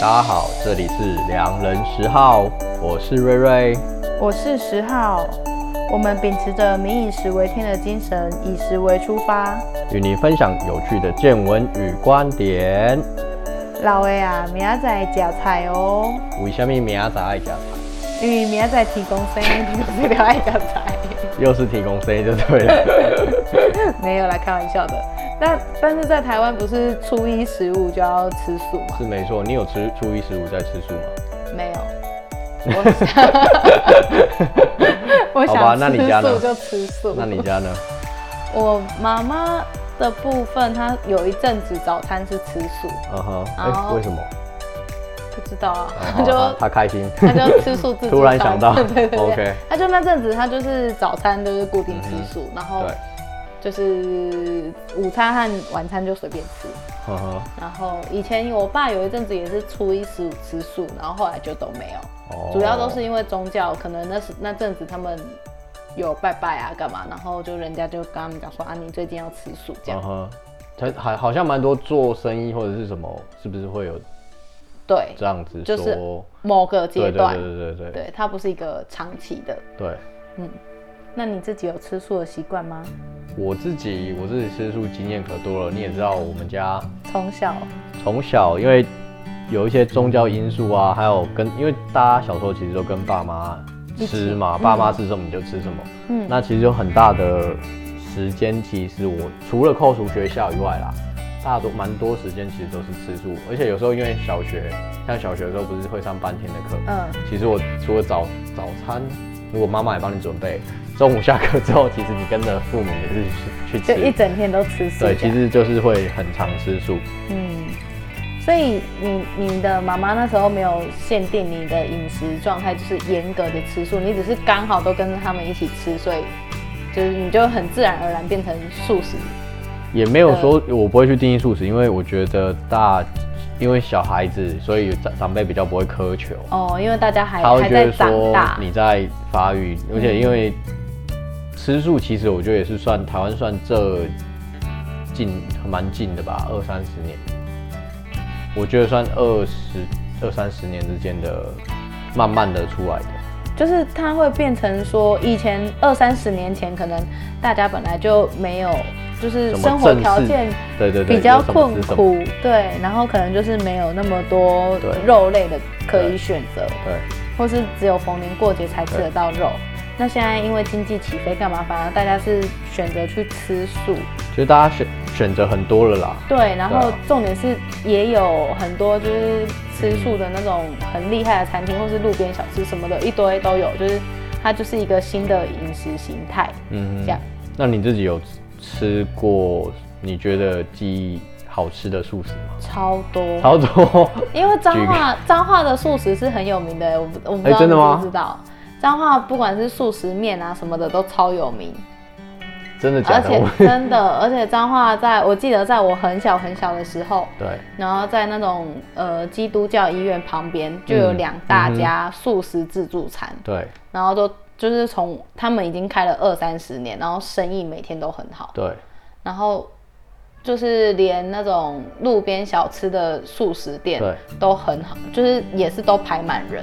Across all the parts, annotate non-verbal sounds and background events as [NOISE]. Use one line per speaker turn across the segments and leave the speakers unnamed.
大家好，这里是良人十号，我是瑞瑞，
我是十号。我们秉持着“民以食为天”的精神，以食为出发，
与你分享有趣的见闻与观点。
老的啊，明仔载吃菜哦。
为什么明仔载爱吃菜？
因为明仔载提供生，天公生就爱吃菜。[LAUGHS]
又是提供生就对了。[LAUGHS]
没有啦，开玩笑的。但但是在台湾不是初一十五就要吃素吗？
是没错，你有吃初一十五在吃素吗？
没有。[LAUGHS] 我想，我想吃素就吃素。
那你家呢？
我妈妈的部分，她有一阵子早餐是吃素。
嗯哼。哎，为什么？
不知道啊。
他就他开心，
他就吃素自助。[LAUGHS]
突然想到，[LAUGHS]
对对对。
OK。
他就那阵子，他就是早餐都是固定吃素，然后。就是午餐和晚餐就随便吃，呵呵，然后以前我爸有一阵子也是初一十五吃素，然后后来就都没有，哦、主要都是因为宗教，可能那时那阵子他们有拜拜啊干嘛，然后就人家就跟他们讲说啊，你最近要吃素这
样，他还好像蛮多做生意或者是什么，是不是会有对这样子，
就是某个阶段，
对对对对对，
对，它不是一个长期的，
对，嗯。
那你自己有吃素的习惯吗？
我自己，我自己吃素经验可多了。你也知道，我们家
从小
从小，因为有一些宗教因素啊，还有跟因为大家小时候其实都跟爸妈吃嘛，爸妈吃什么你就吃什么。嗯，那其实有很大的时间，其实我除了扣除学校以外啦，大多蛮多时间其实都是吃素。而且有时候因为小学，像小学的时候不是会上半天的课，嗯，其实我除了早早餐，如果妈妈也帮你准备。中午下课之后，其实你跟着父母也是去去吃，
就一整天都吃素。
对，其实就是会很常吃素。
嗯，所以你你的妈妈那时候没有限定你的饮食状态，就是严格的吃素，你只是刚好都跟着他们一起吃，所以就是你就很自然而然变成素食。
也没有说我不会去定义素食，因为我觉得大，因为小孩子，所以长长辈比较不会苛求。
哦，因为大家还还在长大，
你在发育，而且因为。吃素其实我觉得也是算台湾算这近蛮近的吧，二三十年，我觉得算二十二三十年之间的慢慢的出来的，
就是它会变成说以前二三十年前可能大家本来就没有，就是生活条件对对比较困苦，对，然后可能就是没有那么多肉类的可以选择，对，或是只有逢年过节才吃得到肉。那现在因为经济起飞，干嘛？反而大家是选择去吃素，
其实大家选选择很多了啦。
对，然后重点是也有很多就是吃素的那种很厉害的餐厅，或是路边小吃什么的，一堆都有。就是它就是一个新的饮食形态。嗯，这样。
那你自己有吃过你觉得记忆好吃的素食吗？
超多，
超多。[LAUGHS]
因为彰化彰化的素食是很有名的，我我不知道你知不知道。彰化不管是素食面啊什么的都超有名，
真的假的？
而且 [LAUGHS] 真的，而且彰化在我记得在我很小很小的时候，
对，
然后在那种呃基督教医院旁边就有两大家素食自助餐，嗯嗯、对，然后都就是从他们已经开了二三十年，然后生意每天都很好，
对，
然后就是连那种路边小吃的素食店都很好，就是也是都排满人。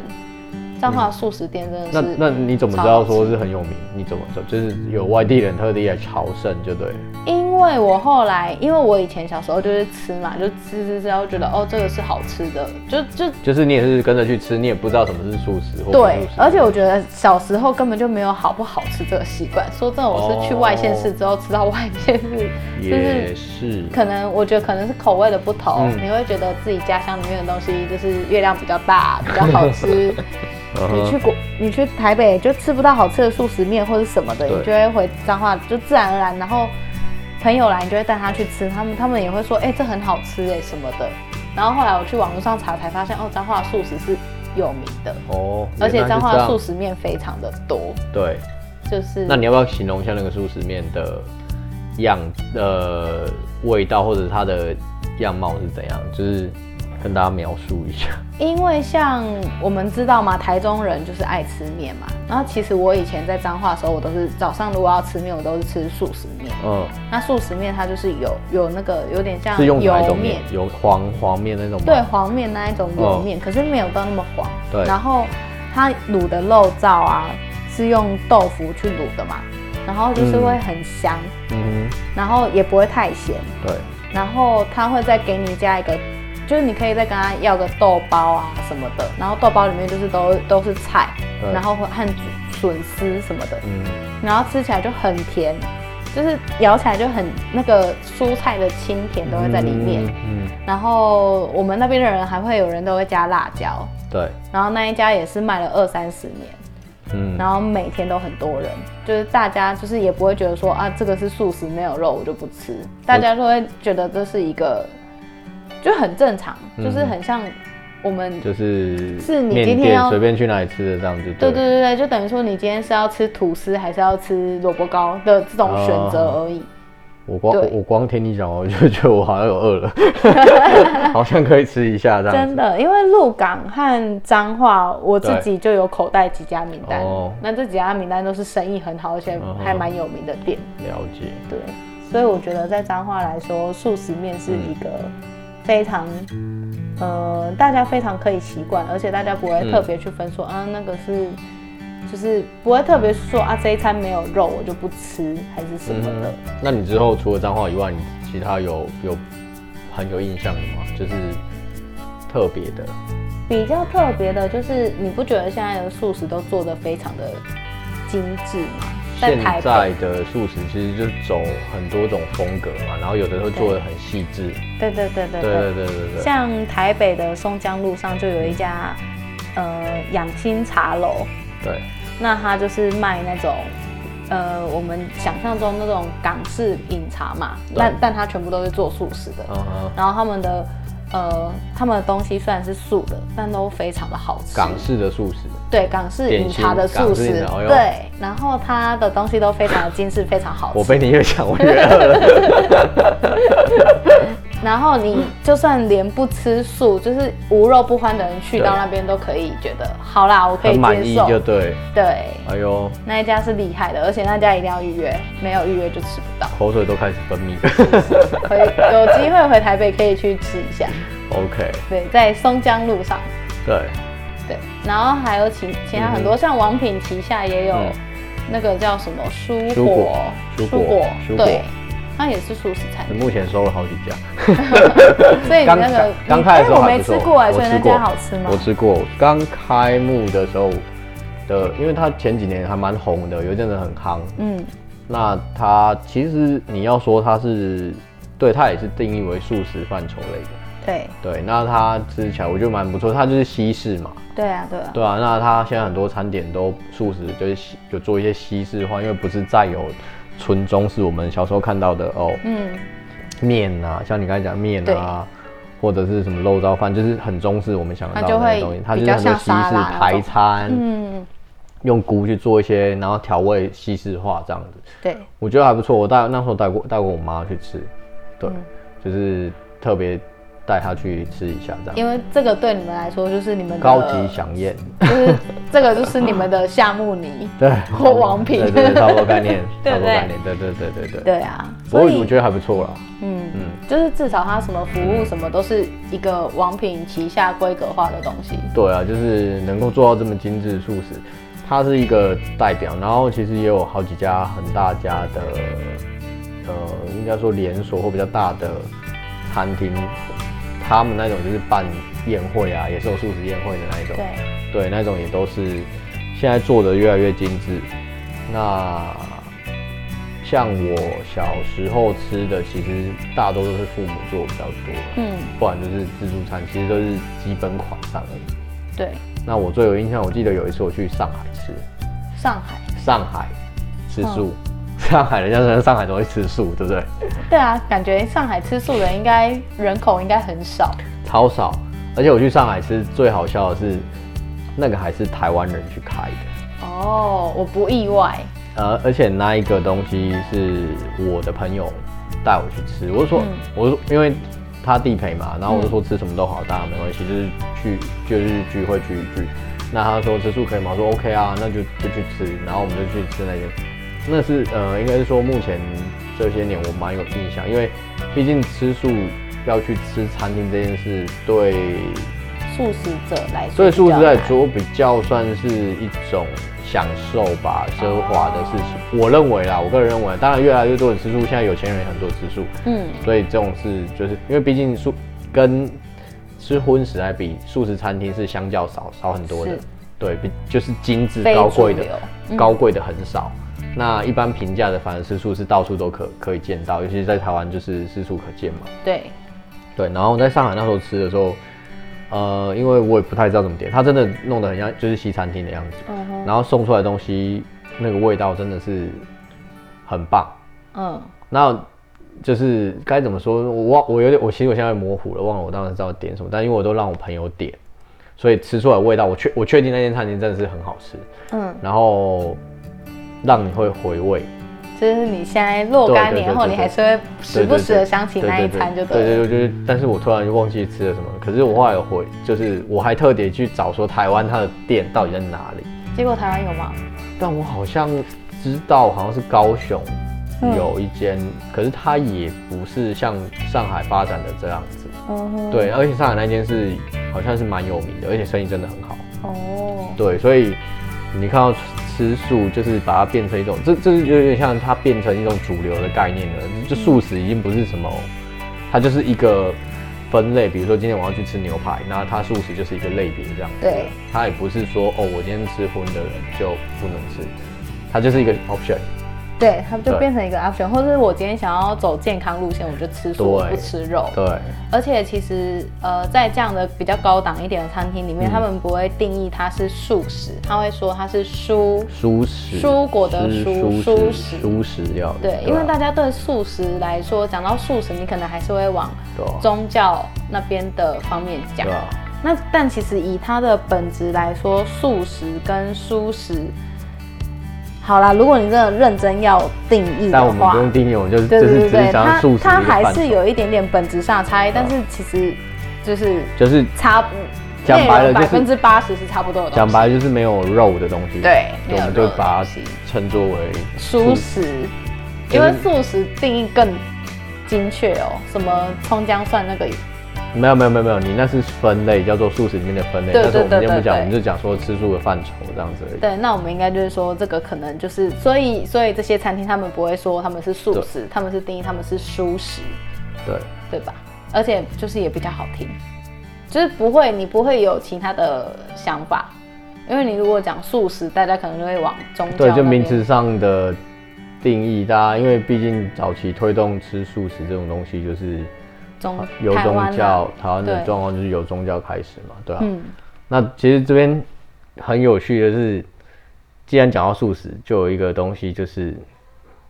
彰化素食店真的是，
那那你怎么知道说是很有名？你怎么知道？就是有外地人特地来朝圣，就对。
因为我后来，因为我以前小时候就是吃嘛，就吃吃吃，然后觉得哦，这个是好吃的，就就
就是你也是跟着去吃，你也不知道什么是素食。或
对，而且我觉得小时候根本就没有好不好吃这个习惯。说真的，我是去外县市之后吃到外县市，
也是
可能我觉得可能是口味的不同，你会觉得自己家乡里面的东西就是月亮比较大，比较好吃。[LAUGHS] 你去国，你去台北就吃不到好吃的素食面或者什么的，你就会回彰化，就自然而然，然后朋友来，你就会带他去吃，他们他们也会说，哎、欸，这很好吃哎什么的。然后后来我去网络上查，才发现哦，彰化素食是有名的哦，而且彰化素食面非常的多。
对，就是。那你要不要形容一下那个素食面的样呃味道或者它的样貌是怎样？就是跟大家描述一下。
因为像我们知道嘛，台中人就是爱吃面嘛。然后其实我以前在彰化的时候，我都是早上如果要吃面，我都是吃素食面。嗯。那素食面它就是有有那个有点像油面，
有黄黄面那种。
对，黄面那一种油面，嗯、可是没有到那么黄。
对。
然后它卤的肉燥啊，是用豆腐去卤的嘛，然后就是会很香。嗯哼。然后也不会太咸。
对。
然后他会再给你加一个。就是你可以再跟他要个豆包啊什么的，然后豆包里面就是都都是菜，然后和笋丝什么的，嗯，然后吃起来就很甜，就是咬起来就很那个蔬菜的清甜都会在里面，嗯，嗯。然后我们那边的人还会有人都会加辣椒，
对，
然后那一家也是卖了二三十年，嗯，然后每天都很多人，就是大家就是也不会觉得说啊这个是素食没有肉我就不吃，大家都会觉得这是一个。就很正常，就是很像我们
就是
是你今天要
随便去哪里吃的这样子。
对对对对，就等于说你今天是要吃吐司还是要吃萝卜糕的这种选择而已。
我光我光听你讲，我就觉得我好像有饿了，[LAUGHS] 好像可以吃一下这样。
真的，因为鹿港和彰化，我自己就有口袋几家名单。那这几家名单都是生意很好，而且还蛮有名的店。
了解。
对，所以我觉得在彰化来说，素食面是一个。非常，呃，大家非常可以习惯，而且大家不会特别去分说、嗯、啊，那个是，就是不会特别说啊，这一餐没有肉我就不吃，还是什么的。
嗯、那你之后除了脏话以外，你其他有有很有印象的吗？就是特别的，
比较特别的，就是你不觉得现在的素食都做得非常的精致吗？
现在的素食其实就是走很多种风格嘛，然后有的会做的很细致。
对对对对
对对对对。
像台北的松江路上就有一家，呃，养心茶楼。
对。
那他就是卖那种，呃，我们想象中那种港式饮茶嘛，但但他全部都是做素食的。嗯嗯然后他们的。呃，他们的东西虽然是素的，但都非常的好吃。
港式的素食，
对，港式饮茶的素食，对。然后它的东西都非常的精致，非常好吃。
我被你越讲，我越饿了。[LAUGHS]
然后你就算连不吃素，就是无肉不欢的人去到那边都可以觉得好啦，我可以接受，
就对。
对，
哎呦，
那一家是厉害的，而且那家一定要预约，没有预约就吃不到。
口水都开始分泌。[LAUGHS]
回有机会回台北可以去吃一下。
OK。
对，在松江路上。
对。
对，然后还有其其他很多，像王品旗下也有那个叫什么蔬果，蔬果，对。它也是素食餐厅，
目前收了好几家，[LAUGHS]
所以你那个
刚开的时候
我没吃过哎，所以那家好吃吗？
我吃过，刚开幕的时候的，因为它前几年还蛮红的，有一阵子很夯。嗯，那它其实你要说它是，对，它也是定义为素食范畴类的。
对
对，那它吃起来我觉得蛮不错，它就是西式嘛。
对啊，对啊。
对啊，那它现在很多餐点都素食，就是有做一些西式化，因为不是再有。纯中式，我们小时候看到的哦，嗯，面啊，像你刚才讲面啊，或者是什么肉燥饭，就是很中式，我们想得到的那东西，它，它就是很多西式排餐，嗯，用菇去做一些，然后调味西式化这样子，
对，
我觉得还不错。我带那时候带过带过我妈去吃，对，嗯、就是特别。带他去吃一下，这样。因为
这个对你们来说就是你们的
高级飨宴，
就是这个就是你们的夏目尼，[LAUGHS]
对，
或王品，
对 [LAUGHS] 对，差不多概念，差不多概念，对对对对对。
对啊，
所以我觉得还不错啦。
嗯嗯，就是至少他什么服务什么都是一个王品旗下规格化的东西。
对啊，就是能够做到这么精致素食，它是一个代表。然后其实也有好几家很大家的，呃，应该说连锁或比较大的餐厅。他们那种就是办宴会啊，也是有素食宴会的那一种，对，对，那种也都是现在做的越来越精致。那像我小时候吃的，其实大多都是父母做比较多，嗯，不然就是自助餐，其实都是基本款上而已。
对。
那我最有印象，我记得有一次我去上海吃，
上海，
上海吃素。嗯上海人家在上海都会吃素，对不对？
对啊，感觉上海吃素的人应该人口应该很少，
超少。而且我去上海吃，最好笑的是，那个还是台湾人去开的。
哦，我不意外。
呃，而且那一个东西是我的朋友带我去吃，我就说，嗯、我说因为他地陪嘛，然后我就说吃什么都好，大家没关系，就是去就是聚会聚一聚。那他说吃素可以吗？我说 OK 啊，那就就去吃，然后我们就去吃那间。那是呃，应该是说目前这些年我蛮有印象，因为毕竟吃素要去吃餐厅这件事，对
素食者来说，
对素食者来说比较算是一种。享受吧，奢华的事情，我认为啦，我个人认为，当然越来越多人吃素，现在有钱人也很多吃素，嗯，所以这种事就是因为毕竟素跟吃荤食来比，素食餐厅是相较少少很多的，对，比就是精致高贵的，高贵的很少，那一般平价的反而吃素是到处都可可以见到，尤其是在台湾就是四处可见嘛，
对，
对，然后在上海那时候吃的时候。呃，因为我也不太知道怎么点，他真的弄得很像就是西餐厅的样子，然后送出来的东西那个味道真的是很棒，嗯，那就是该怎么说，我忘我有点我其实我现在模糊了，忘了我当时知道点什么，但因为我都让我朋友点，所以吃出来的味道我确我确定那间餐厅真的是很好吃，嗯，然后让你会回味。
就是你现在若干年后，你还是会时不时的想起那一餐，就对。
对对对，就是，但是我突然就忘记吃了什么。可是我后来有回，就是我还特别去找说台湾它的店到底在哪里。
结果台湾有吗？
但我好像知道，好像是高雄有一间，嗯、可是它也不是像上海发展的这样子。对，而且上海那间是好像是蛮有名的，而且生意真的很好。哦。对，所以你看到。吃素就是把它变成一种，这这是有点像它变成一种主流的概念了。就素食已经不是什么，它就是一个分类。比如说今天我要去吃牛排，那它素食就是一个类别这样。
对，
它也不是说哦，我今天吃荤的人就不能吃，它就是一个 option。
对，它就变成一个 option，或者是我今天想要走健康路线，我就吃素，不吃肉。
对。
而且其实，呃，在这样的比较高档一点的餐厅里面，他们不会定义它是素食，他会说它是蔬
蔬食，
蔬果的蔬蔬食，
蔬食料。
对，因为大家对素食来说，讲到素食，你可能还是会往宗教那边的方面讲。那但其实以它的本质来说，素食跟蔬食。好啦，如果你真的认真要定义的话，但我们不
用定义，我们就是对对对，就是它
它还是有一点点本质上的差异，但是其实就是
就是
差不讲白了，百分之八十是差不多的东西。
讲白了就是没有肉的东西，
对，
我们就把它称作为
素食，因为素食定义更精确哦，什么葱姜蒜那个。
没有没有没有没有，你那是分类，叫做素食里面的分类。但是我们今天不讲，我们就讲说吃素的范畴这样子而已。
对，那我们应该就是说，这个可能就是，所以所以这些餐厅他们不会说他们是素食，他们是定义他们是蔬食。
对，
对吧？而且就是也比较好听，就是不会你不会有其他的想法，因为你如果讲素食，大家可能就会往宗教。
对，就名词上的定义，大家因为毕竟早期推动吃素食这种东西就是。
宗
由宗教，台湾的状况就是由宗教开始嘛，对啊。嗯、那其实这边很有趣的是，既然讲到素食，就有一个东西就是，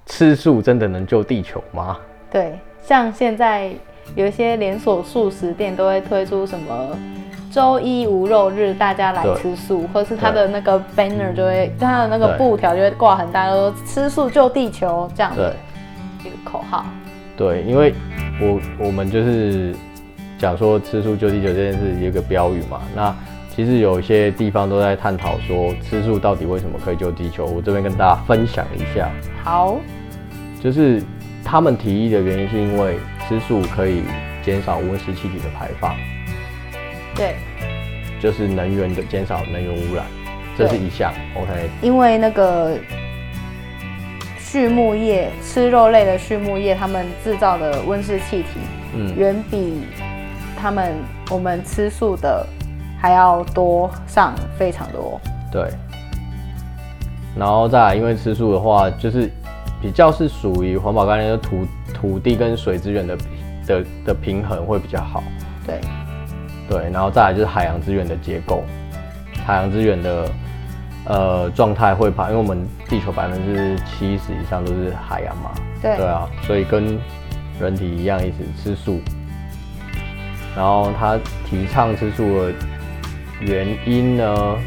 吃素真的能救地球吗？
对，像现在有一些连锁素食店都会推出什么周一无肉日，大家来吃素，对或是他的那个 banner 就会，他的那个布条就会挂很大，说吃素救地球这样子，一个口号。
对，因为我我们就是讲说吃素救地球这件事一个标语嘛。那其实有一些地方都在探讨说吃素到底为什么可以救地球。我这边跟大家分享一下。
好，
就是他们提议的原因是因为吃素可以减少温室气体的排放。
对，
就是能源的减少能源污染，这是一项。OK，
因为那个。畜牧业吃肉类的畜牧业，他们制造的温室气体，嗯，远比他们我们吃素的还要多上非常多。
对。然后再来，因为吃素的话，就是比较是属于环保概念，的土土地跟水资源的的的平衡会比较好。
对。
对，然后再来就是海洋资源的结构，海洋资源的。呃，状态会怕，因为我们地球百分之七十以上都是海洋嘛，
对，
对啊，所以跟人体一样，一直吃素。然后他提倡吃素的原因呢，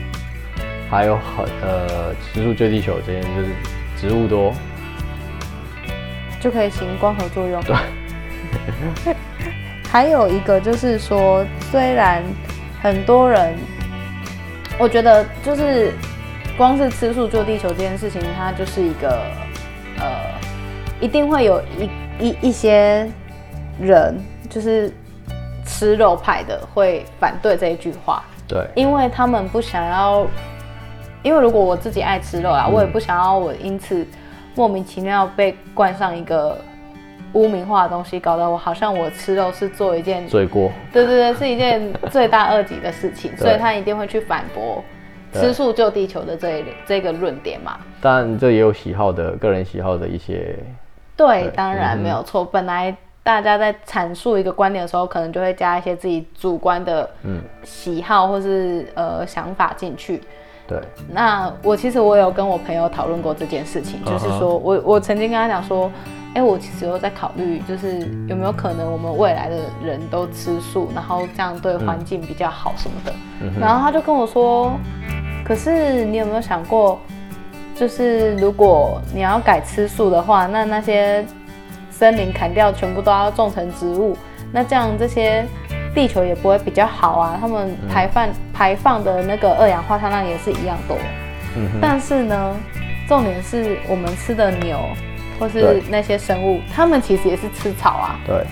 还有很呃，吃素救地球这件就是植物多，
就可以行光合作用。
对，[LAUGHS]
还有一个就是说，虽然很多人，我觉得就是光是吃素救地球这件事情，它就是一个呃，一定会有一一一些人就是吃肉派的会反对这一句话。
对，
因为他们不想要，因为如果我自己爱吃肉啊，嗯、我也不想要我因此莫名其妙被冠上一个污名化的东西，搞得我好像我吃肉是做一件
罪过。
对对对，是一件罪大恶极的事情，[LAUGHS] 所以他一定会去反驳吃素救地球的这一这个论点嘛。
但这也有喜好的个人喜好的一些。
对，对当然没有错，嗯、本来。大家在阐述一个观点的时候，可能就会加一些自己主观的喜好或是呃想法进去。
对。
那我其实我有跟我朋友讨论过这件事情，就是说我我曾经跟他讲说，哎，我其实有在考虑，就是有没有可能我们未来的人都吃素，然后这样对环境比较好什么的。然后他就跟我说，可是你有没有想过，就是如果你要改吃素的话，那那些。森林砍掉，全部都要种成植物，那这样这些地球也不会比较好啊。他们排放、嗯、排放的那个二氧化碳量也是一样多。嗯。但是呢，重点是我们吃的牛或是那些生物，他们其实也是吃草啊。
对。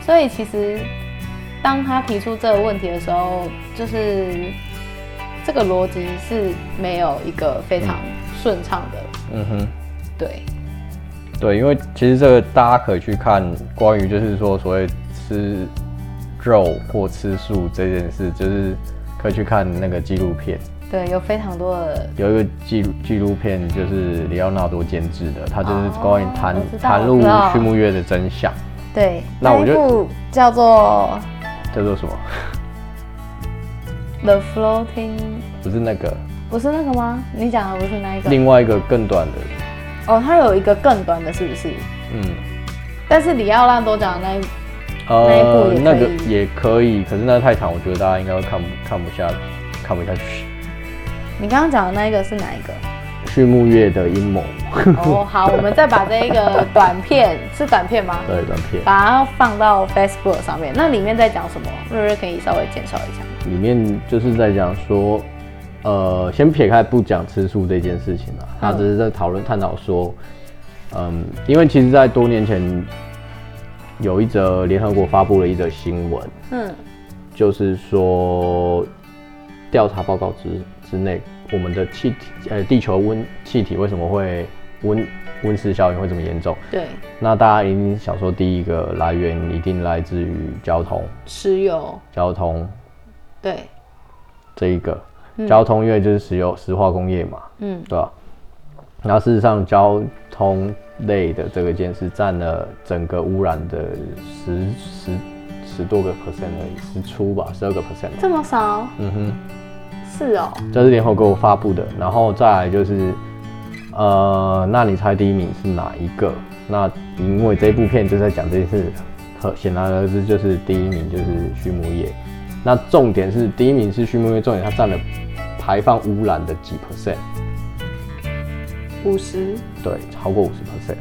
所以其实当他提出这个问题的时候，就是这个逻辑是没有一个非常顺畅的。嗯哼。对。
对，因为其实这个大家可以去看关于就是说所谓吃肉或吃素这件事，就是可以去看那个纪录片。
对，有非常多的。有一个纪录纪录片就是里奥纳多监制的，他就是关于谈谈入畜牧业的真相。对，那我就叫做
叫做什么
？The Floating。
不是那个。
不是那个吗？你讲的不是那一个？
另外一个更短的。
哦，它有一个更短的，是不是？嗯。但是里奥纳多讲的那一呃那一部
那个也可以，可是那个太长，我觉得大家应该会看不看不下看不下去。
你刚刚讲的那一个是哪一个？
畜牧业的阴谋。
哦，好，我们再把这一个短片是短片吗？[LAUGHS]
对，短片。
把它放到 Facebook 上面。那里面在讲什么？瑞瑞可以稍微介绍一下。
里面就是在讲说。呃，先撇开不讲吃素这件事情了，他只是在讨论探讨说，嗯，因为其实，在多年前有一则联合国发布了一则新闻，嗯，就是说调查报告之之内，我们的气体，呃，地球温气体为什么会温温室效应会这么严重？
对，
那大家一定想说，第一个来源一定来自于交通，
石油，
交通，
对，
这一个。交通因为就是石油石化工业嘛，嗯，对吧？然后事实上，交通类的这个件事占了整个污染的十十十多个 percent 而已，十出吧，十二个 percent。
这么少？嗯哼，是哦。
这是联合国发布的，然后再来就是，呃，那你猜第一名是哪一个？那因为这部片就在讲这件事，很显然而知就是第一名就是畜牧业。那重点是第一名是畜牧业，重点它占了。排放污染的几 percent？
五十？
对，超过五十 percent。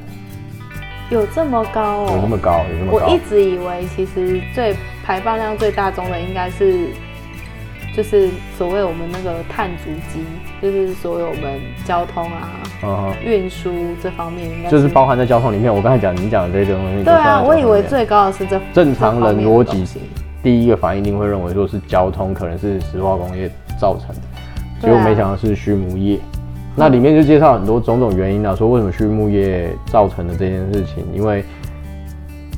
有这么高哦？
有这么高？有这么高？
我一直以为，其实最排放量最大宗的应该是，就是所谓我们那个碳足迹，就是所有我们交通啊、运输、嗯、这方面应该，
就是包含在交通里面。我刚才讲你讲的这些东西，
对啊，我以为最高的是这
正常人逻辑，第一个反应一定会认为说是交通，可能是石化工业造成的。结果没想到是畜牧业，那里面就介绍很多种种原因啊，说为什么畜牧业造成的这件事情，因为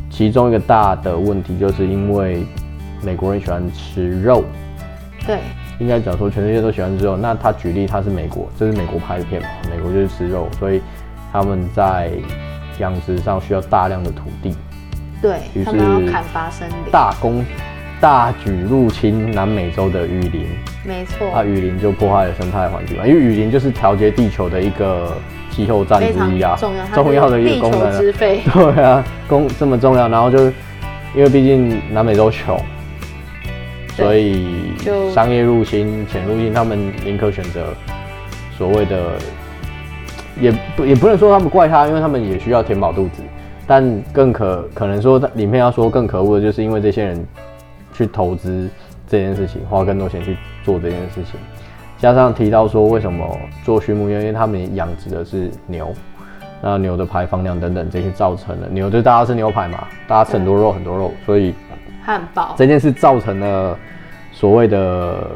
其中一个大的问题就是因为美国人喜欢吃肉，
对，
应该讲说全世界都喜欢吃肉。那他举例他是美国，这是美国拍的片嘛，美国就是吃肉，所以他们在养殖上需要大量的土地，
对，于是要砍伐森林，
大工。大举入侵南美洲的雨林，
没错，
啊，雨林就破坏了生态环境嘛，因为雨林就是调节地球的一个气候站之一啊，重要重要的一个功能，[LAUGHS] 对啊，功这么重要，然后就因为毕竟南美洲穷，所以商业入侵、潜入侵，他们宁可选择所谓的，也不也不能说他们怪他，因为他们也需要填饱肚子，但更可可能说，里面要说更可恶的，就是因为这些人去投资这件事情，花更多钱去做这件事情，加上提到说为什么做畜牧业，因为他们养殖的是牛，那牛的排放量等等这些造成的牛，就大家吃牛排嘛，大家吃很多肉很多肉，所以
汉堡
这件事造成了所谓的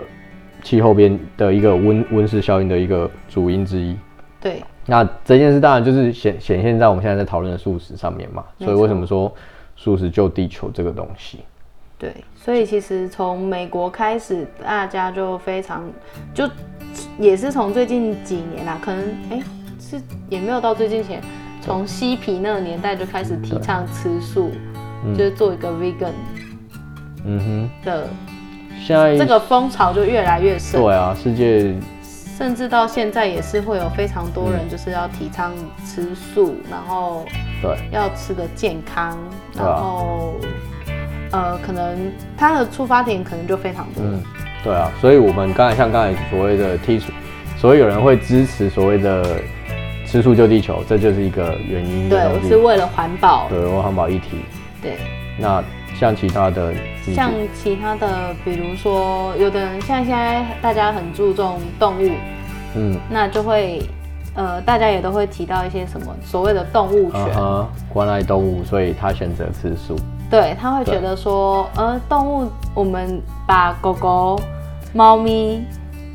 气候变的一个温温室效应的一个主因之一。
对。
那这件事当然就是显显现在我们现在在讨论的素食上面嘛，所以为什么说素食救地球这个东西？
对，所以其实从美国开始，大家就非常就也是从最近几年啦，可能哎、欸、是也没有到最近前，从嬉皮那个年代就开始提倡吃素，就是做一个 vegan，嗯哼的，现在这个风潮就越来越盛。
对啊，世界。
甚至到现在也是会有非常多人就是要提倡吃素，嗯、然后对要吃的健康，然后、啊、呃可能他的出发点可能就非常多。
嗯，对啊，所以我们刚才像刚才所谓的剔除，所以有人会支持所谓的吃素救地球，这就是一个原因。
对，我是为了环保。
对，为环保议题。
对。
那像其他的，
像其他的，比如说有的人像现在大家很注重动物。嗯，那就会，呃，大家也都会提到一些什么所谓的动物权，
关爱动物，所以他选择吃素。
对，他会觉得说，呃，动物，我们把狗狗、猫咪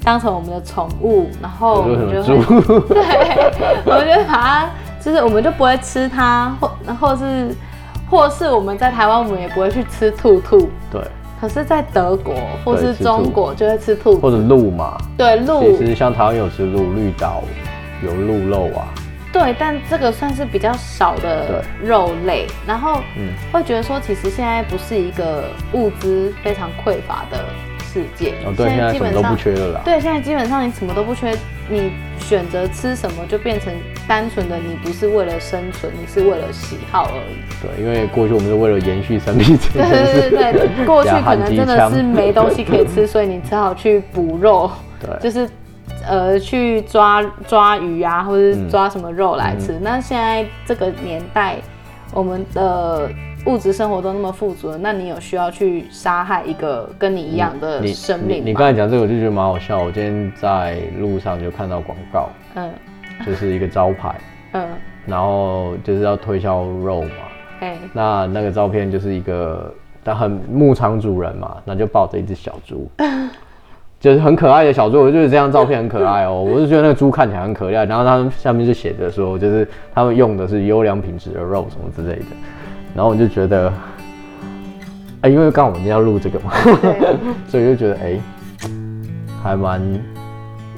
当成我们的宠物，然后我们就会，[LAUGHS] 对，我们就把它，就是我们就不会吃它，或或是，或是我们在台湾，我们也不会去吃兔兔。
对。
可是，在德国或是中国就会吃兔
或者鹿嘛。
对鹿，
其实像台湾有吃鹿，绿岛有鹿肉啊。
对，但这个算是比较少的肉类。然后，会觉得说，其实现在不是一个物资非常匮乏的世界。
哦，对，现在基本上都不缺了啦。
对，现在基本上你什么都不缺，你选择吃什么就变成单纯的你不是为了生存，你是为了喜好而已。
对，因为过去我们是为了延续生命。
对对对对，过去 [LAUGHS] 可能真的是没东西可以吃，[LAUGHS] 所以你只好去捕肉。对，就是呃去抓抓鱼啊，或者抓什么肉来吃。嗯、那现在这个年代，我们的物质生活都那么富足了，那你有需要去杀害一个跟你一样的生命？
你刚才讲这个，我就觉得蛮好笑。我今天在路上就看到广告，嗯，就是一个招牌，[LAUGHS] 嗯，然后就是要推销肉嘛。欸、那那个照片就是一个，他很牧场主人嘛，那就抱着一只小猪，[LAUGHS] 就是很可爱的小猪。我就觉得这张照片很可爱哦、喔，[LAUGHS] 我就觉得那个猪看起来很可爱。然后他们下面就写着说，就是他们用的是优良品质的肉什么之类的。然后我就觉得，哎、欸，因为刚好我们今天要录这个嘛，[LAUGHS] 所以就觉得哎、欸，还蛮。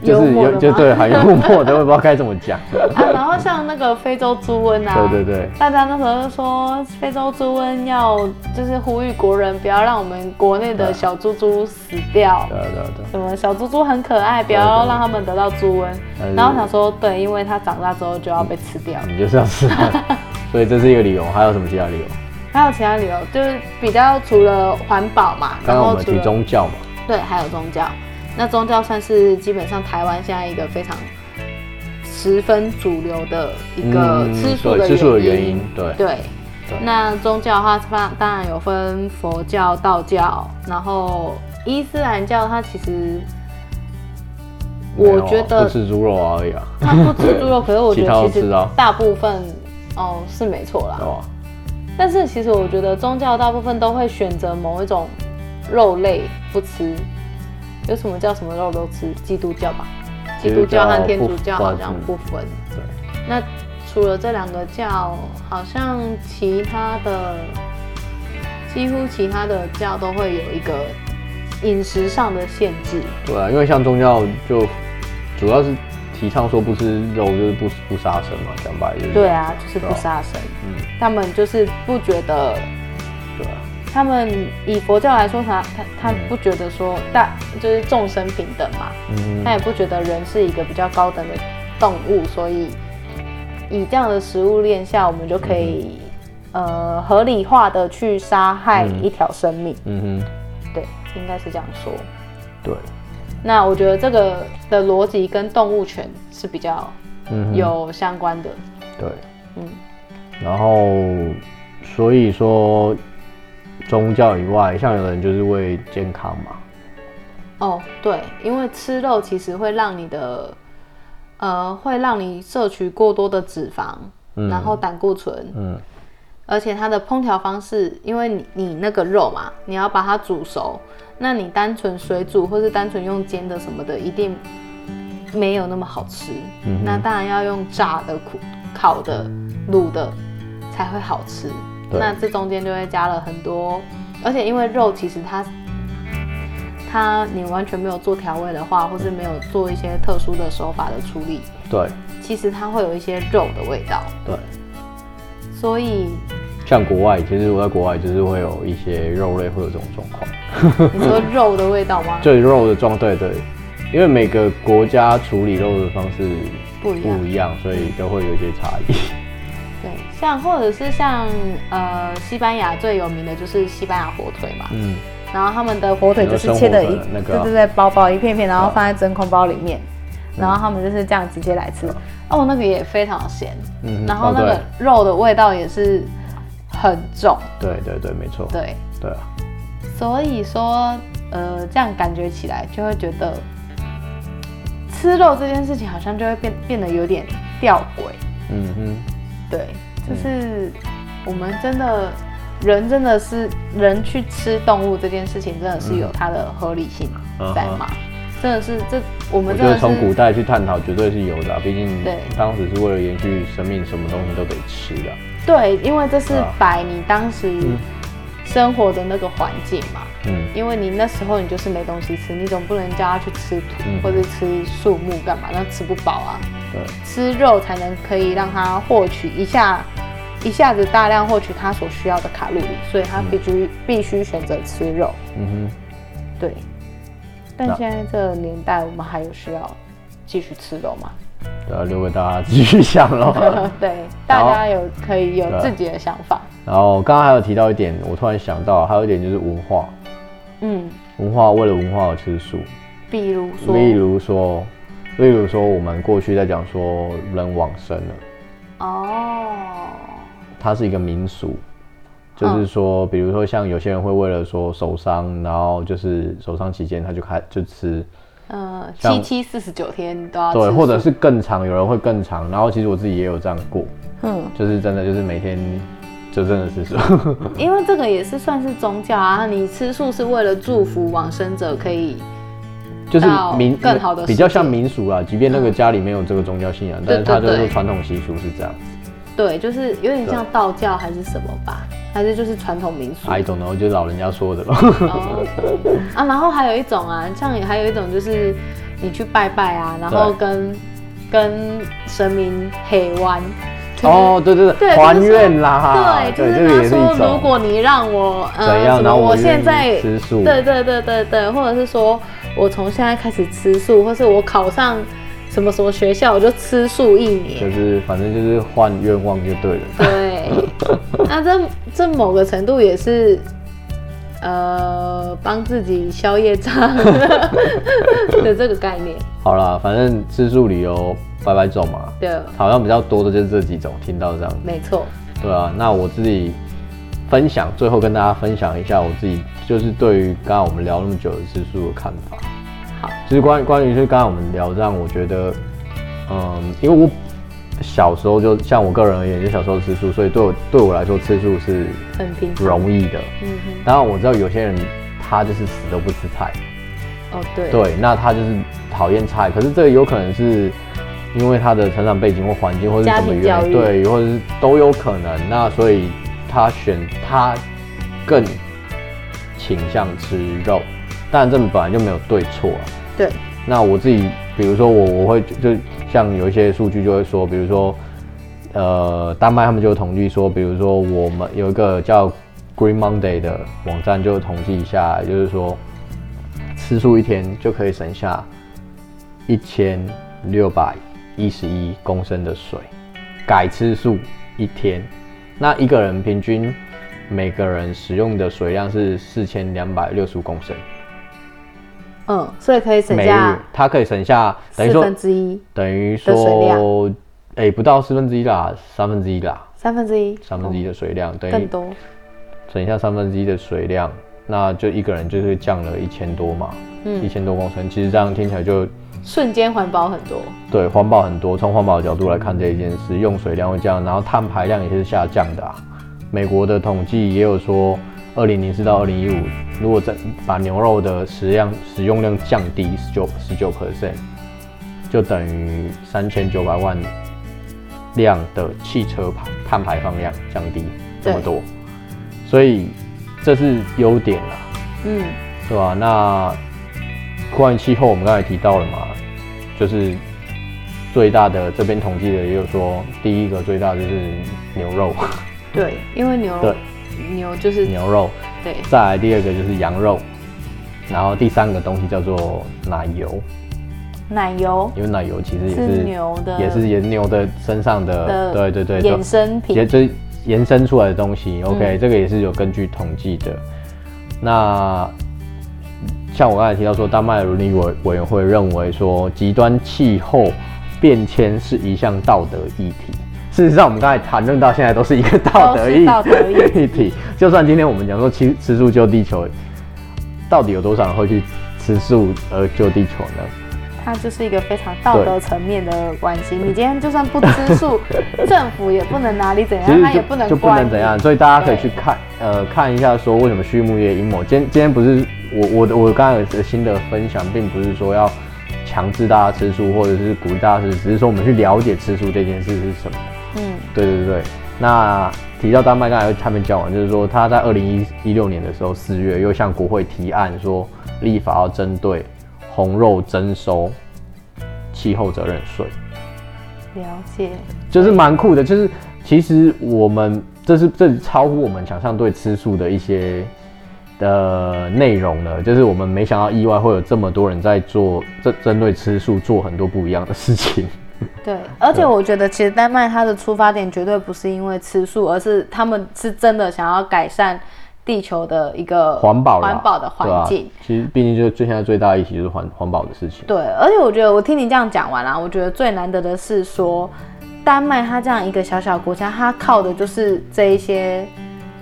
就是有就对，很幽默的，我也不知道该怎么讲。[LAUGHS]
啊，然后像那个非洲猪瘟啊，
对对对，
大家那时候就说非洲猪瘟要就是呼吁国人不要让我们国内的小猪猪死掉，对对对，什么小猪猪很可爱，不要让他们得到猪瘟。然后想说，对，因为它长大之后就要被吃掉，
你就是要吃它，[LAUGHS] 所以这是一个理由。还有什么其他理由？
还有其他理由，就是比较除了环保嘛，
刚刚我们提宗教嘛，
对，还有宗教。那宗教算是基本上台湾现在一个非常十分主流的一个吃素的原因。嗯、吃素的原因，对对。对那宗教的话，当当然有分佛教、道教，然后伊斯兰教，它其实我觉得
不吃猪肉而已啊。
它不吃猪肉，可是我觉得 [LAUGHS] 其实大部分哦是没错啦。啊、但是其实我觉得宗教大部分都会选择某一种肉类不吃。有什么叫什么肉都吃？基督教吧，基督教和天主教好像不分。对。那除了这两个教，好像其他的几乎其他的教都会有一个饮食上的限制。
对啊，因为像宗教就主要是提倡说不吃肉就是不不杀生嘛，讲白就是。
对啊，就是不杀生。嗯。他们就是不觉得。对啊。他们以佛教来说，他他他不觉得说大就是众生平等嘛，嗯，他也不觉得人是一个比较高等的动物，所以以这样的食物链下，我们就可以、嗯、呃合理化的去杀害一条生命，嗯哼，对，应该是这样说，
对。
那我觉得这个的逻辑跟动物权是比较有相关的，
对，嗯。然后所以说宗教以外，像有人就是为健康嘛。
哦，对，因为吃肉其实会让你的呃，会让你摄取过多的脂肪，嗯、然后胆固醇，嗯，而且它的烹调方式，因为你你那个肉嘛，你要把它煮熟，那你单纯水煮或是单纯用煎的什么的，一定没有那么好吃。嗯、那当然要用炸的、烤的、卤的才会好吃。那这中间就会加了很多，而且因为肉其实它。它你完全没有做调味的话，或是没有做一些特殊的手法的处理，
对，
其实它会有一些肉的味道，
对。
所以，
像国外，其实我在国外就是会有一些肉类会有这种状况。
你说肉的味道吗？
对，[LAUGHS] 肉的状对对，因为每个国家处理肉的方式不一样，不一样，所以都会有一些差异。
对，像或者是像呃西班牙最有名的就是西班牙火腿嘛，嗯。然后他们的火腿就是切的一，那个啊、对对对，薄薄一片片，然后放在真空包里面，嗯、然后他们就是这样直接来吃。嗯、哦，那个也非常咸，嗯，然后那个肉的味道也是很重。
对对对，没错。对对啊。
所以说，呃，这样感觉起来就会觉得吃肉这件事情好像就会变变得有点吊诡。嗯哼。对，就是我们真的。人真的是人去吃动物这件事情，真的是有它的合理性在吗？嗯、真的是这我们真的是
从古代去探讨，绝对是有的、啊。毕竟对当时是为了延续生命，什么东西都得吃的。
对，因为这是摆你当时生活的那个环境嘛。嗯。因为你那时候你就是没东西吃，你总不能叫他去吃土、嗯、或者吃树木干嘛？那吃不饱啊。对。吃肉才能可以让他获取一下。一下子大量获取他所需要的卡路里，所以他必须、嗯、必须选择吃肉。嗯哼，对。但现在这个年代，我们还有需要继续吃肉
吗？留给大家继续想喽。[LAUGHS]
对，大家有可以有自己的想法。
然后刚刚还有提到一点，我突然想到，还有一点就是文化。嗯，文化为了文化而吃素。
比如说，
例如说，例如说，我们过去在讲说人往生了。哦。它是一个民俗，就是说，比如说像有些人会为了说守丧，然后就是守丧期间他就开就吃，
呃，七七四十九天都要。
对，或者是更长，有人会更长。然后其实我自己也有这样过，嗯，就是真的就是每天就真的是素，[LAUGHS]
因为这个也是算是宗教啊。你吃素是为了祝福往生者可以，[LAUGHS]
就是民更好的比较像民俗啊。即便那个家里没有这个宗教信仰，但是他就是传统习俗是这样。
对，就是有点像道教还是什么吧，还是就是传统民俗。
I don't know，就是老人家说的咯。
啊，然后还有一种啊，像还有一种就是你去拜拜啊，然后跟跟神明黑弯。
哦，对对对，还愿啦。
对，就是他说，如果你让我呃，然后我现在
吃素。
对对对对对，或者是说我从现在开始吃素，或是我考上。什么什么学校，我就吃素一年，
就是反正就是换愿望就对了。
对，[LAUGHS] 那这这某个程度也是，呃，帮自己消业障 [LAUGHS] 的这个概念。
好啦，反正吃素理由拜拜走嘛。对，好像比较多的就是这几种，听到这样。
没错。
对啊，那我自己分享，最后跟大家分享一下我自己，就是对于刚刚我们聊那么久的吃素的看法。
好，
其实关于关于就是刚刚我们聊这样，我觉得，嗯，因为我小时候就像我个人而言，就小时候吃素，所以对我对我来说吃素是很容易的。嗯哼。当然我知道有些人他就是死都不吃菜。
哦，对。
对，那他就是讨厌菜，可是这个有可能是因为他的成长背景或环境，或者什么原因，对，或者是都有可能。那所以他选他更倾向吃肉。当然，这本来就没有对错啊。
对。
那我自己，比如说我，我会就像有一些数据就会说，比如说，呃，丹麦他们就统计说，比如说我们有一个叫 Green Monday 的网站，就统计一下，就是说吃素一天就可以省下一千六百一十一公升的水。改吃素一天，那一个人平均每个人使用的水量是四千两百六十五公升。
嗯，所以可以省下，
它可以省下等于说
四分之一，
等于说，哎、欸，不到四分之一啦，三分之一啦，
三分之一，
三分之一的水量，等于
更多，
省下三分之一的水量，那就一个人就是降了一千多嘛，嗯，一千多公升，其实这样听起来就
瞬间环保很多，
对，环保很多。从环保的角度来看这一件事，用水量会降，然后碳排量也是下降的啊。美国的统计也有说，二零零四到二零一五，如果再把牛肉的食量使用量降低十九十九 percent，就等于三千九百万辆的汽车排碳排放量降低这么多，所以这是优点啦，嗯，是吧？那关于气候，我们刚才提到了嘛，就是最大的这边统计的也有说，第一个最大就是牛肉，[LAUGHS]
对，因为牛肉，对，牛就是
牛肉，对，再来第二个就是羊肉，然后第三个东西叫做奶油。
奶油，
因为奶油其实也是，
是牛的，
也是牛的身上的，的对对对，
衍生品，
也就是延伸出来的东西。OK，、嗯、这个也是有根据统计的。那像我刚才提到说，丹麦伦理委委员会认为说，极端气候变迁是一项道德议题。事实上，我们刚才谈论到现在都是一个道德议题。[LAUGHS] 就算今天我们讲说吃吃素救地球，到底有多少人会去吃素而救地球呢？
它就是一个非常道德层面的关系。你今天就算不吃素，[LAUGHS] 政府也不能拿你怎样，他也不能
就不能怎样。所以大家可以去看，呃，看一下说为什么畜牧业阴谋。今天今天不是我我我刚才的新的分享，并不是说要强制大家吃素，或者是鼓励大家吃，只是说我们去了解吃素这件事是什么。嗯，对对对。那提到丹麦，刚才他们讲完，就是说他在二零一一六年的时候四月又向国会提案说立法要针对。红肉征收气候责任税，
了解，
就是蛮酷的。就是其实我们这是这是超乎我们想象对吃素的一些的内容呢。就是我们没想到意外会有这么多人在做针针对吃素做很多不一样的事情。
对，而且我觉得其实丹麦它的出发点绝对不是因为吃素，而是他们是真的想要改善。地球的一个环保环保的环境，
其实毕竟就是最现在最大的议题就是环环保的事情。
对，而且我觉得我听你这样讲完了，我觉得最难得的是说，丹麦它这样一个小小国家，它靠的就是这一些，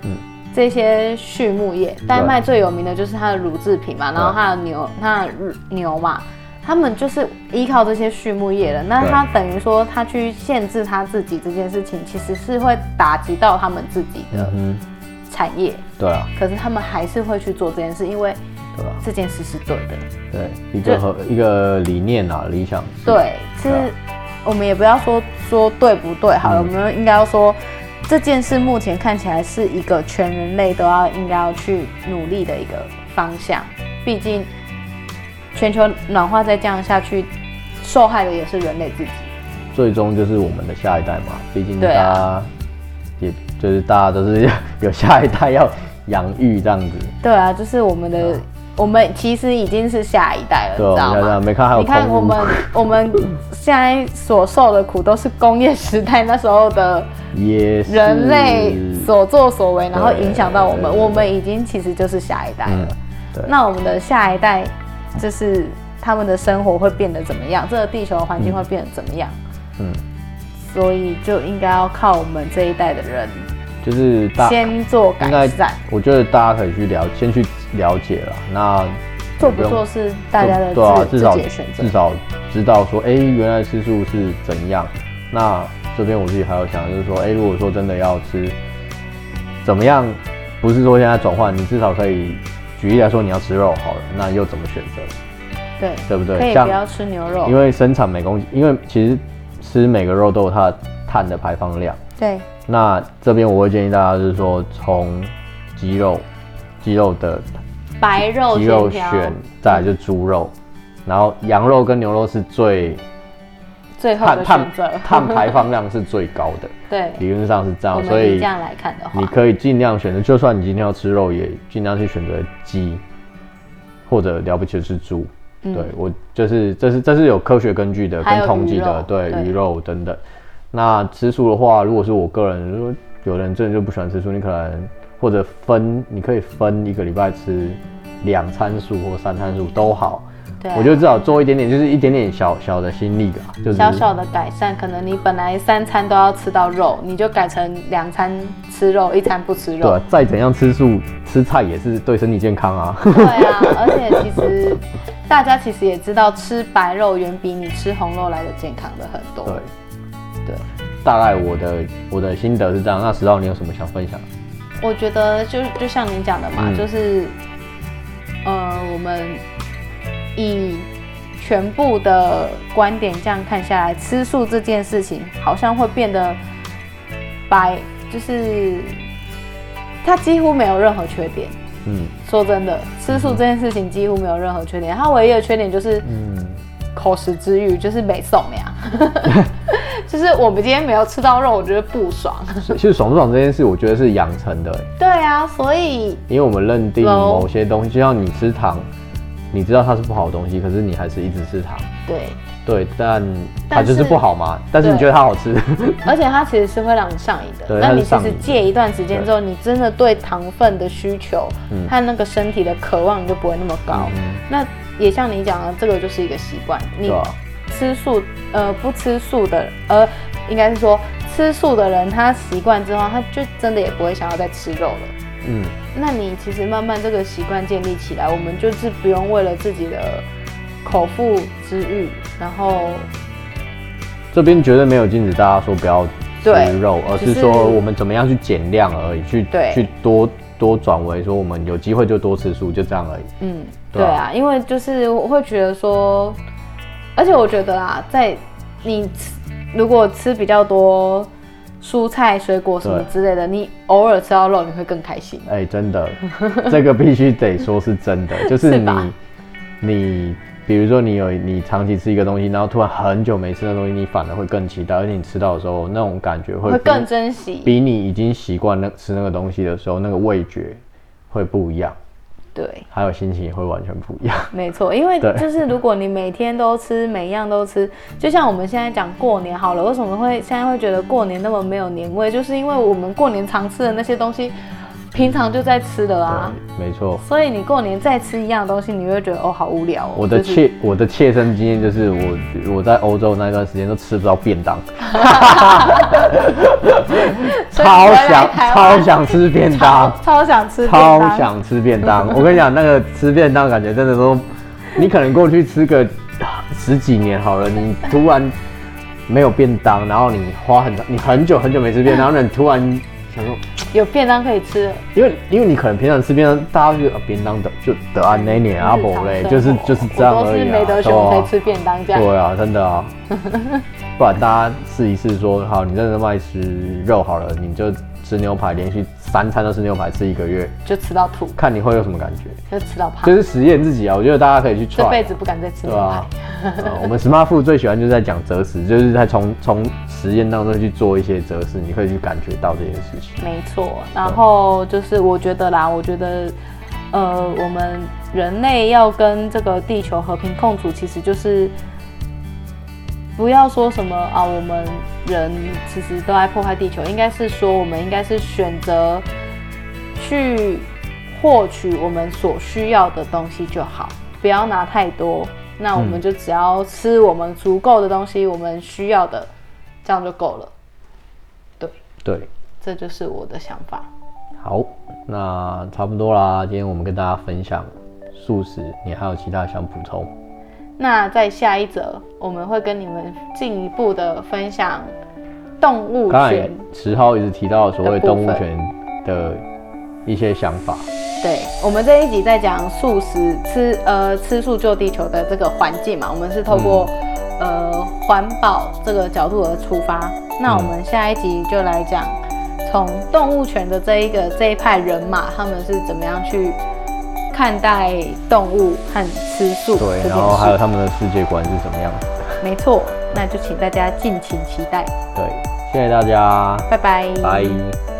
嗯，这些畜牧业。丹麦最有名的就是它的乳制品嘛，然后它的牛，它的牛嘛，他们就是依靠这些畜牧业的。那他等于说，他去限制他自己这件事情，其实是会打击到他们自己的。嗯产业
对啊，
可是他们还是会去做这件事，因为这件事是对的。
对，一个和一个理念啊，理想。
对，其实我们也不要说说对不对，好了，我们应该要说这件事目前看起来是一个全人类都要应该要去努力的一个方向。毕竟全球暖化再这样下去，受害的也是人类自己。
最终就是我们的下一代嘛，毕竟大家。也就是大家都是 [LAUGHS] 有下一代要养育这样子。
对啊，就是我们的，嗯、我们其实已经是下一代了，对，你知道吗？
没看还有
你看我们 [LAUGHS] 我们现在所受的苦，都是工业时代那时候的人类所作所为，然后影响到我们。我们已经其实就是下一代了。那我们的下一代，就是他们的生活会变得怎么样？这个地球的环境会变得怎么样？嗯。嗯所以就应该要靠我们这一代的人，
就是
先做改善。
我觉得大家可以去了，先去了解了。那
做不做是大家的自己的选择。至少
至少知道说，哎、欸，原来吃素是怎样。那这边我自己还有想，就是说，哎、欸，如果说真的要吃，怎么样？不是说现在转换，你至少可以举例来说，你要吃肉好了，那又怎么选择？
对，
对不对？
可以不要吃牛肉，
因为生产每公斤，因为其实。吃每个肉都有它的碳的排放量。
对。
那这边我会建议大家就是说，从鸡肉、鸡肉的
白肉、
鸡肉选，再来就猪肉，然后羊肉跟牛肉是最
最后的选择，[LAUGHS]
碳排放量是最高的。[LAUGHS]
对，
理论上是这样。所以
这样来看的话，
你可以尽量选择，就算你今天要吃肉，也尽量去选择鸡，或者了不起的是猪。对，我就是这是这是有科学根据的，跟统计的，对鱼肉等等。那吃素的话，如果是我个人，如果有人真的就不喜欢吃素，你可能或者分，你可以分一个礼拜吃两餐素或三餐素都好。
对，
我就至少做一点点，就是一点点小小的心力吧，就是
小小的改善。可能你本来三餐都要吃到肉，你就改成两餐吃肉，一餐不吃肉。
对，再怎样吃素吃菜也是对身体健康啊。
对啊，而且其实 [LAUGHS] 大家其实也知道，吃白肉远比你吃红肉来的健康的很多。
对，
对，
大概我的我的心得是这样。那石头，你有什么想分享？
我觉得就就像您讲的嘛，嗯、就是，呃，我们以全部的观点这样看下来，吃素这件事情好像会变得白，就是它几乎没有任何缺点。嗯，说真的，吃素这件事情几乎没有任何缺点，它唯一的缺点就是，嗯，口食之欲就是没送呀。[LAUGHS] 就是我们今天没有吃到肉，我觉得不爽。
其实爽不爽这件事，我觉得是养成的。
对啊，所以
因为我们认定某些东西，就像你吃糖，你知道它是不好的东西，可是你还是一直吃糖。
对
对，但它就是不好嘛。但是你觉得它好吃，
而且它其实是会让你上瘾的。那你其实戒一段时间之后，你真的对糖分的需求和那个身体的渴望就不会那么高。那也像你讲的，这个就是一个习惯。你。吃素，呃，不吃素的，呃，应该是说吃素的人，他习惯之后，他就真的也不会想要再吃肉了。嗯，那你其实慢慢这个习惯建立起来，我们就是不用为了自己的口腹之欲，然后
这边绝对没有禁止大家说不要吃肉，而是说我们怎么样去减量而已，去对去多多转为说我们有机会就多吃素，就这样而已。
嗯，对啊，因为就是我会觉得说。而且我觉得啊，在你吃如果吃比较多蔬菜、水果什么之类的，你偶尔吃到肉，你会更开心。
哎、欸，真的，[LAUGHS] 这个必须得说是真的，[LAUGHS] 就是你，是你，比如说你有你长期吃一个东西，然后突然很久没吃那东西，你反而会更期待，而且你吃到的时候，那种感觉会，会
更珍惜，
比你已经习惯那吃那个东西的时候，那个味觉会不一样。
对，
还有心情也会完全不一样。[LAUGHS]
没错，因为就是如果你每天都吃，每一样都吃，就像我们现在讲过年好了，为什么会现在会觉得过年那么没有年味？就是因为我们过年常吃的那些东西。平常就在吃的啊，
没错。
所以你过年再吃一样东西，你会觉得哦，好无聊哦。
我的切，我的切身经验就是我我在欧洲那段时间都吃不到便当，[LAUGHS] [LAUGHS] 超想超想吃便当，[LAUGHS]
超想吃，
超想吃便当。我跟你讲，那个吃便当感觉真的都，你可能过去吃个十几年好了，你突然没有便当，然后你花很长，你很久很久没吃便当，然后你突然想说。
有便当可以吃，
因为因为你可能平常吃便当，大家就觉得便当的就得安那年阿伯嘞，就是就是这样而已啊。
是没得选才吃便当这样。
对啊，真的啊，[LAUGHS] 不然大家试一试说，好，你真的爱吃肉好了，你就吃牛排，连续三餐都吃牛排，吃一个月
就吃到吐，
看你会有什么感觉？
就吃到胖，
就是实验自己啊。我觉得大家可以去 try，
这辈子不敢再吃牛排。
我们 Smart Food 最喜欢就是在讲择食，就是在从从实验当中去做一些择食，你可以去感觉到这件事情。
没错，然后就是我觉得啦，我觉得，呃，我们人类要跟这个地球和平共处，其实就是不要说什么啊，我们人其实都在破坏地球，应该是说我们应该是选择去获取我们所需要的东西就好，不要拿太多。那我们就只要吃我们足够的东西，嗯、我们需要的，这样就够了。对
对，
这就是我的想法。
好，那差不多啦。今天我们跟大家分享素食，你还有其他想补充？
那在下一则，我们会跟你们进一步的分享动物权。
十号一直提到所谓动物权的一些想法。
对，我们这一集在讲素食吃呃吃素救地球的这个环境嘛，我们是透过、嗯、呃环保这个角度而出发。那我们下一集就来讲从动物权的这一个这一派人马，他们是怎么样去看待动物和吃素。
对，然后还有他们的世界观是什么样子。
没错，那就请大家敬请期待。
对，谢谢大家，
拜拜，
拜。